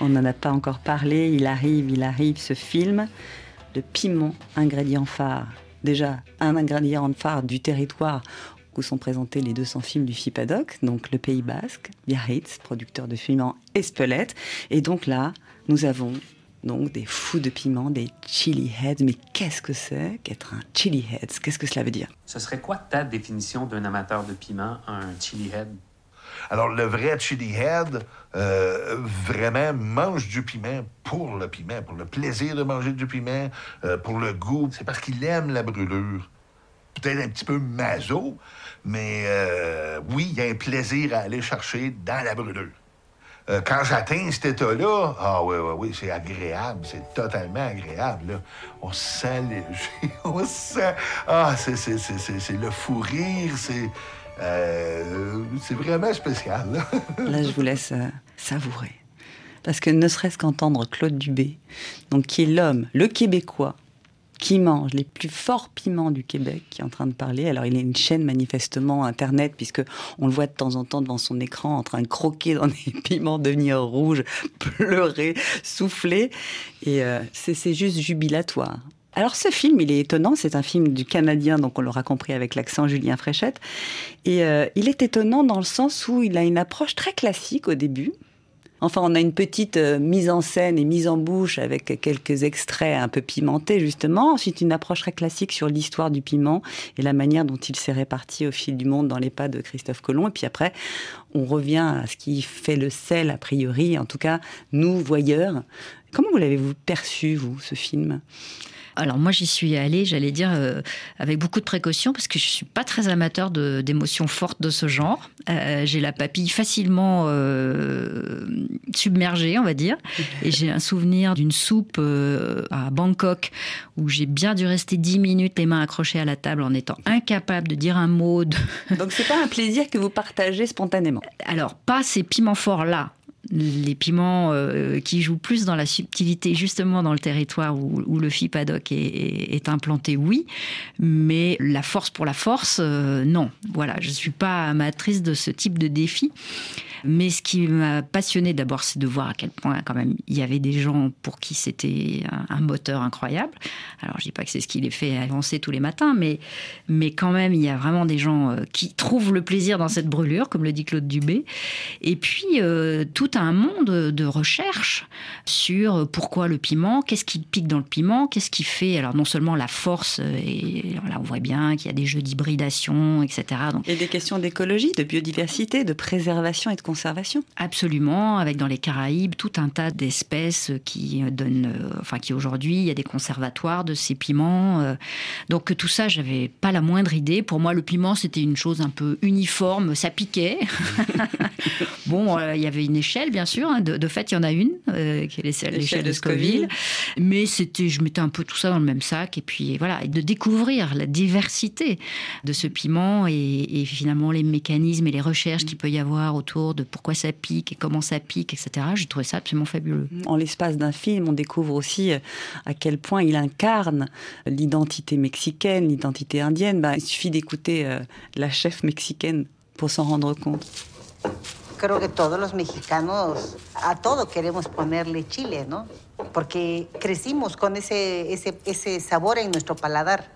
On n'en a pas encore parlé. Il arrive, il arrive, ce film. Le piment, ingrédient phare. Déjà, un ingrédient phare du territoire où sont présentés les 200 films du FIPADOC, donc le Pays Basque, Biarritz, producteur de films en Espelette. Et donc là, nous avons donc des fous de piment, des chili heads. Mais qu'est-ce que c'est qu'être un chili heads? Qu'est-ce que cela veut dire? Ce serait quoi ta définition d'un amateur de piment, un chili head? Alors, le vrai chili head, euh, vraiment, mange du piment pour le piment, pour le plaisir de manger du piment, euh, pour le goût. C'est parce qu'il aime la brûlure. Peut-être un petit peu maso, mais euh, oui, il y a un plaisir à aller chercher dans la brûlure. Euh, quand j'atteins cet état-là, ah oui, oui, oui, c'est agréable, c'est totalement agréable. Là. On se sent léger, on se sent... Ah, c'est, le fou rire, c'est... Euh, c'est vraiment spécial. Là, je vous laisse euh, savourer. Parce que ne serait-ce qu'entendre Claude Dubé, donc qui est l'homme, le Québécois, qui mange les plus forts piments du Québec, qui est en train de parler. Alors, il a une chaîne manifestement internet, puisque on le voit de temps en temps devant son écran en train de croquer dans des piments, devenir rouge, pleurer, souffler. Et euh, c'est juste jubilatoire. Alors ce film, il est étonnant, c'est un film du Canadien, donc on l'aura compris avec l'accent Julien Fréchette. Et euh, il est étonnant dans le sens où il a une approche très classique au début, Enfin, on a une petite euh, mise en scène et mise en bouche avec quelques extraits un peu pimentés, justement. Ensuite, une approche très classique sur l'histoire du piment et la manière dont il s'est réparti au fil du monde dans les pas de Christophe Colomb. Et puis après, on revient à ce qui fait le sel, a priori, en tout cas, nous, voyeurs. Comment vous l'avez-vous perçu, vous, ce film? Alors moi j'y suis allée, j'allais dire euh, avec beaucoup de précaution parce que je suis pas très amateur d'émotions fortes de ce genre. Euh, j'ai la papille facilement euh, submergée, on va dire. Et j'ai un souvenir d'une soupe à Bangkok où j'ai bien dû rester 10 minutes les mains accrochées à la table en étant incapable de dire un mot. Donc c'est pas un plaisir que vous partagez spontanément? Alors, pas ces piments forts-là les piments euh, qui jouent plus dans la subtilité, justement dans le territoire où, le FIPADOC est, est, implanté, oui, mais la force pour la force, euh, non. Voilà, je ne suis pas amatrice de ce type de défi. Mais ce qui m'a passionné d'abord, c'est de voir à quel point quand même il y avait des gens pour qui c'était un, moteur incroyable. Alors je dis pas que c'est ce qui les fait avancer tous les matins, mais, mais quand même il y a vraiment des gens euh, qui trouvent le plaisir dans cette brûlure, comme le dit Claude Dubé. Et puis euh, tout un monde de recherche sur pourquoi le piment, qu'est-ce qui pique dans le piment, qu'est-ce qui fait alors non seulement la force, et là on voit bien qu'il y a des jeux d'hybridation, etc. Donc, et des questions d'écologie, de biodiversité, de préservation et de conservation Absolument, avec dans les Caraïbes tout un tas d'espèces qui donnent, euh, enfin qui aujourd'hui il y a des conservatoires de ces piments. Euh. donc tout ça, j'avais pas la moindre idée. Pour moi, le piment c'était une chose un peu uniforme, ça piquait. bon, euh, il y avait une échelle bien sûr. Hein. De, fait, il y en a une qui est l'échelle de Scoville. Mais c'était, je mettais un peu tout ça dans le même sac et puis voilà, et de découvrir la diversité de ce piment et, et finalement les mécanismes et les recherches qu'il peut y avoir autour de pourquoi ça pique et comment ça pique, etc. J'ai trouvé ça absolument fabuleux. En l'espace d'un film, on découvre aussi euh, à quel point il incarne l'identité mexicaine, l'identité indienne. Bah, il suffit d'écouter euh, la chef mexicaine pour s'en rendre compte. Creo que todos los mexicanos a todo queremos ponerle chile, ¿no? Porque crecimos con ese, ese, ese sabor en nuestro paladar.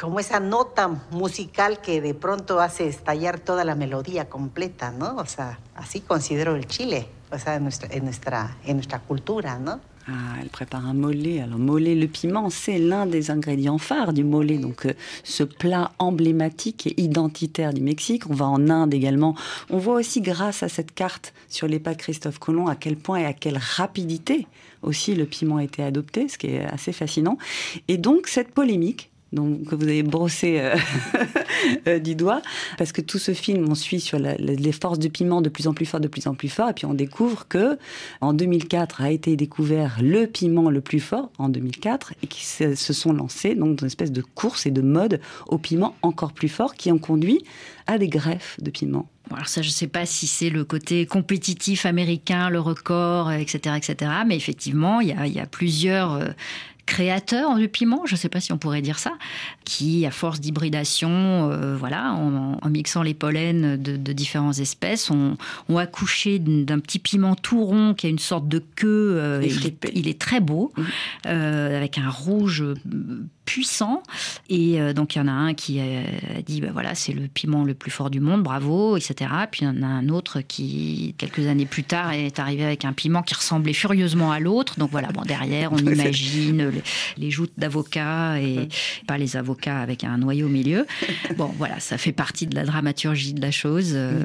como esa nota musical que de pronto hace estallar toda la melodía completa, ¿no? O sea, así considero el chile, o sea, en nuestra, en nuestra, en nuestra cultura, ¿no? Ah, elle prépare un mollet. Alors mollet, le piment, c'est l'un des ingrédients phares du mollet. Donc euh, ce plat emblématique et identitaire du Mexique. On va en Inde également. On voit aussi grâce à cette carte sur les pas de Christophe Colomb à quel point et à quelle rapidité aussi le piment a été adopté, ce qui est assez fascinant. Et donc cette polémique donc, que vous avez brossé euh, euh, du doigt, parce que tout ce film, on suit sur les forces du piment de plus en plus fort, de plus en plus fort, et puis on découvre que en 2004 a été découvert le piment le plus fort en 2004, et qui se, sont lancés donc dans une espèce de course et de mode au piment encore plus fort, qui ont conduit à des greffes de piment. alors ça, je ne sais pas si c'est le côté compétitif américain, le record, etc., etc. Mais effectivement, il y a, plusieurs euh, créateur du piment, je ne sais pas si on pourrait dire ça, qui, à force d'hybridation, euh, voilà, en, mixant les pollens de, différentes espèces, ont, accouché d'un petit piment tout rond qui a une sorte de queue. Euh, il, est, très beau, mmh. euh, avec un rouge puissant. Et euh, donc, il y en a un qui a dit, ben voilà, c'est le piment le plus fort du monde, bravo, etc. Puis il y en a un autre qui, quelques années plus tard, est arrivé avec un piment qui ressemblait furieusement à l'autre. Donc voilà, bon, derrière, on imagine les, joutes d'avocats et pas les avocats avec un noyau au milieu. Bon, voilà, ça fait partie de la dramaturgie de la chose. Euh,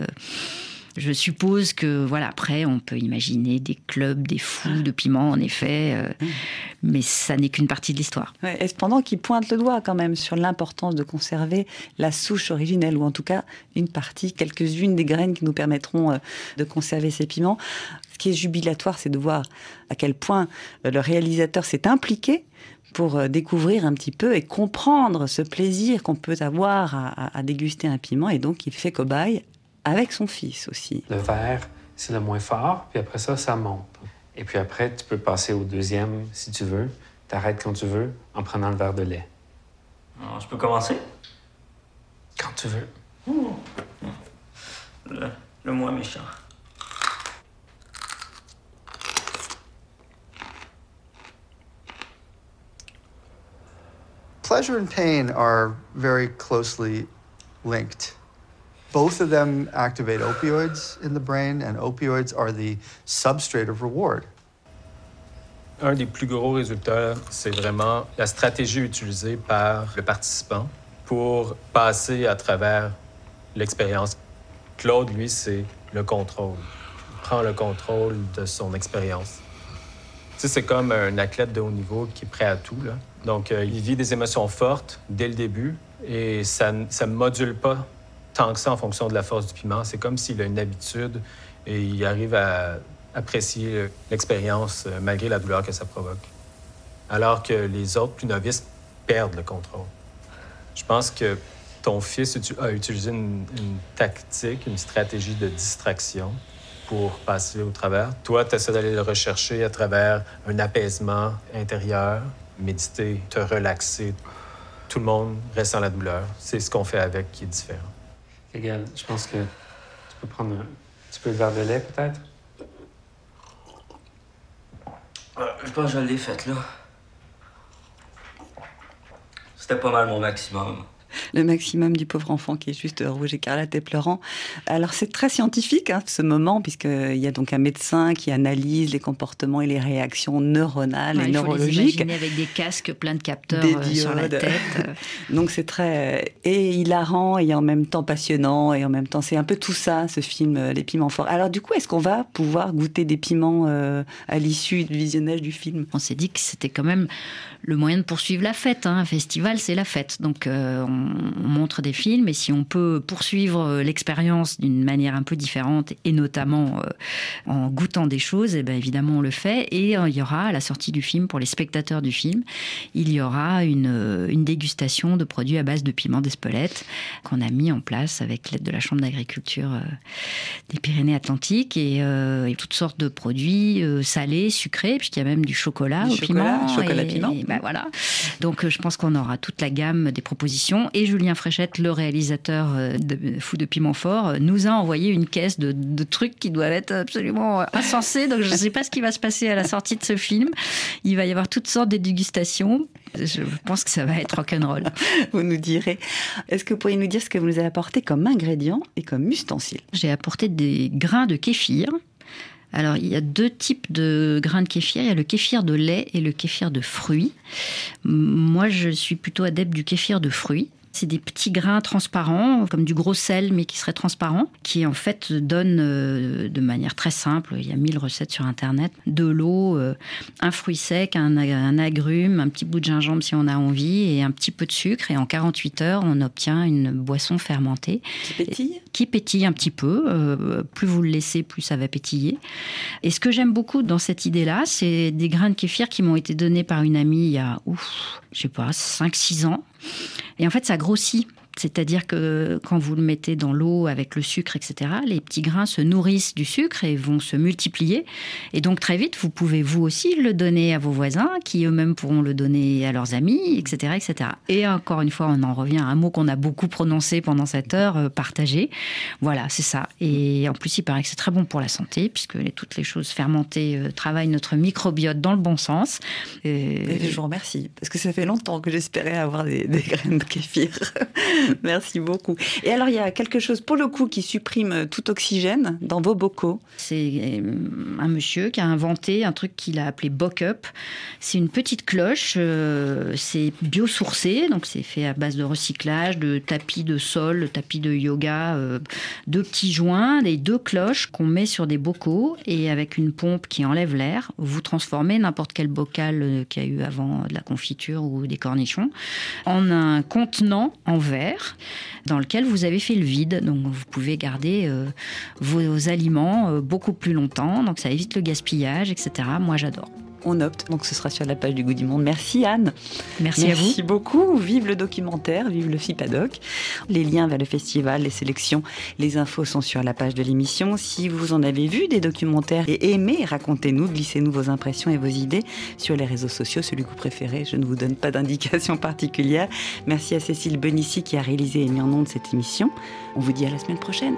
je suppose que, voilà, après, on peut imaginer des clubs, des fous de piment, en effet, euh, mais ça n'est qu'une partie de l'histoire. et cependant, qui pointe le doigt quand même sur l'importance de conserver la souche originelle, ou en tout cas une partie, quelques-unes des graines qui nous permettront euh, de conserver ces piments. Ce qui est jubilatoire, c'est de voir à quel point euh, le réalisateur s'est impliqué pour découvrir un petit peu et comprendre ce plaisir qu'on peut avoir à, à, déguster un piment. Et donc, il fait cobaye avec son fils aussi. Le vert, c'est le moins fort, puis après ça, ça monte. Et puis après, tu peux passer au deuxième si tu veux. T'arrêtes quand tu veux en prenant le verre de lait. Alors, je peux commencer? Quand tu veux. Le, le moins méchant. Pleasure and pain are very closely linked. Both of them activate opioids in the brain, and opioids are the substrate of reward. Un des plus gros résultats, c'est vraiment la stratégie utilisée par le participant pour passer à travers l'expérience. Claude, lui, c'est le contrôle. Il prend le contrôle de son expérience. C'est comme un athlète de haut niveau qui est prêt à tout. Donc, euh, il vit des émotions fortes dès le début et ça ne module pas tant que ça en fonction de la force du piment. C'est comme s'il a une habitude et il arrive à apprécier l'expérience euh, malgré la douleur que ça provoque. Alors que les autres plus novices perdent le contrôle. Je pense que ton fils a utilisé une, une tactique, une stratégie de distraction pour passer au travers. Toi, tu essaies d'aller le rechercher à travers un apaisement intérieur, méditer, te relaxer. Tout le monde reste dans la douleur. C'est ce qu'on fait avec qui est différent. Égal, je pense que tu peux prendre un petit peu de verre de lait, peut-être? Euh, je pense que je l'ai faite, là. C'était pas mal mon maximum le maximum du pauvre enfant qui est juste rouge écarlate et pleurant. Alors c'est très scientifique hein, ce moment puisqu'il y a donc un médecin qui analyse les comportements et les réactions neuronales et il neurologiques. Faut les avec des casques pleins de capteurs euh, sur la tête. donc c'est très et hilarant et en même temps passionnant et en même temps c'est un peu tout ça ce film euh, Les piments forts. Alors du coup est-ce qu'on va pouvoir goûter des piments euh, à l'issue du visionnage du film? On s'est dit que c'était quand même le moyen de poursuivre la fête. Hein. Un festival c'est la fête donc on on, montre des films et si on peut poursuivre euh, l'expérience d'une manière un peu différente et notamment euh, en goûtant des choses, et eh bien évidemment on le fait. Et euh, il y aura à la sortie du film, pour les spectateurs du film, il y aura une, une dégustation de produits à base de piment d'Espelette qu'on a mis en place avec l'aide de la Chambre d'agriculture des Pyrénées-Atlantiques et, toutes sortes de produits salés, sucrés, puisqu'il y a même du chocolat au piment. Chocolat piment. Ben voilà. Donc je pense qu'on aura toute la gamme des propositions et Julien Fréchette, le réalisateur euh, de Fou de Piment Fort, euh, nous a envoyé une caisse de, trucs qui doivent être absolument euh, insensés. Donc je ne sais pas ce qui va se passer à la sortie de ce film. Il va y avoir toutes sortes de dégustations. Je pense que ça va être rock'n'roll. Vous nous direz. Est-ce que vous pourriez nous dire ce que vous nous avez apporté comme ingrédients et comme ustensile J'ai apporté des grains de kéfir. Alors, il y a deux types de grains de kéfir. Il y a le kéfir de lait et le kéfir de fruits. Moi, je suis plutôt adepte du kéfir de fruits. C'est des petits grains transparents, comme du gros sel, mais qui serait transparent, qui en fait donnent euh, de manière très simple, il y a mille recettes sur Internet, de l'eau, euh, un fruit sec, un, agrume, un petit bout de gingembre si on a envie, et un petit peu de sucre. Et en 48 heures, on obtient une boisson fermentée. Qui pétille? Qui pétille un petit peu. Euh, plus vous le laissez, plus ça va pétiller. Et ce que j'aime beaucoup dans cette idée-là, c'est des grains de kéfir qui m'ont été donnés par une amie il y a, ouf, je sais pas, 5-6 ans. Et en fait, ça grossit. C'est-à-dire que quand vous le mettez dans l'eau avec le sucre, etc., les petits grains se nourrissent du sucre et vont se multiplier. Et donc très vite, vous pouvez vous aussi le donner à vos voisins, qui eux-mêmes pourront le donner à leurs amis, etc., etc. Et encore une fois, on en revient à un mot qu'on a beaucoup prononcé pendant cette heure, euh, partager. Voilà, c'est ça. Et en plus, il paraît que c'est très bon pour la santé, puisque toutes les choses fermentées euh, travaillent notre microbiote dans le bon sens. Et... je vous remercie, parce que ça fait longtemps que j'espérais avoir des graines de kéfir. Merci beaucoup. Et alors, il y a quelque chose, pour le coup, qui supprime tout oxygène dans vos bocaux. C'est euh, un monsieur qui a inventé un truc qu'il a appelé Bock-up. C'est une petite cloche, euh, c'est biosourcé, donc c'est fait à base de recyclage, de tapis de sol, de tapis de yoga, euh, deux petits joints, des deux cloches qu'on met sur des bocaux et avec une pompe qui enlève l'air, vous transformez n'importe quel bocal qu'il y a eu avant de la confiture ou des cornichons en un contenant en verre dans lequel vous avez fait le vide. Donc vous pouvez garder euh, vos aliments euh, beaucoup plus longtemps. Donc ça évite le gaspillage, etc. Moi j'adore on opte. Donc ce sera sur la page du Goût du Monde. Merci Anne. Merci, à vous. Merci beaucoup. Vive le documentaire, vive le FIPADOC. Les liens vers le festival, les sélections, les infos sont sur la page de l'émission. Si vous en avez vu des documentaires et aimé, racontez-nous, glissez-nous vos impressions et vos idées sur les réseaux sociaux, celui que vous préférez. Je ne vous donne pas d'indication particulière. Merci à Cécile Benici qui a réalisé et mis en de cette émission. On vous dit à la semaine prochaine.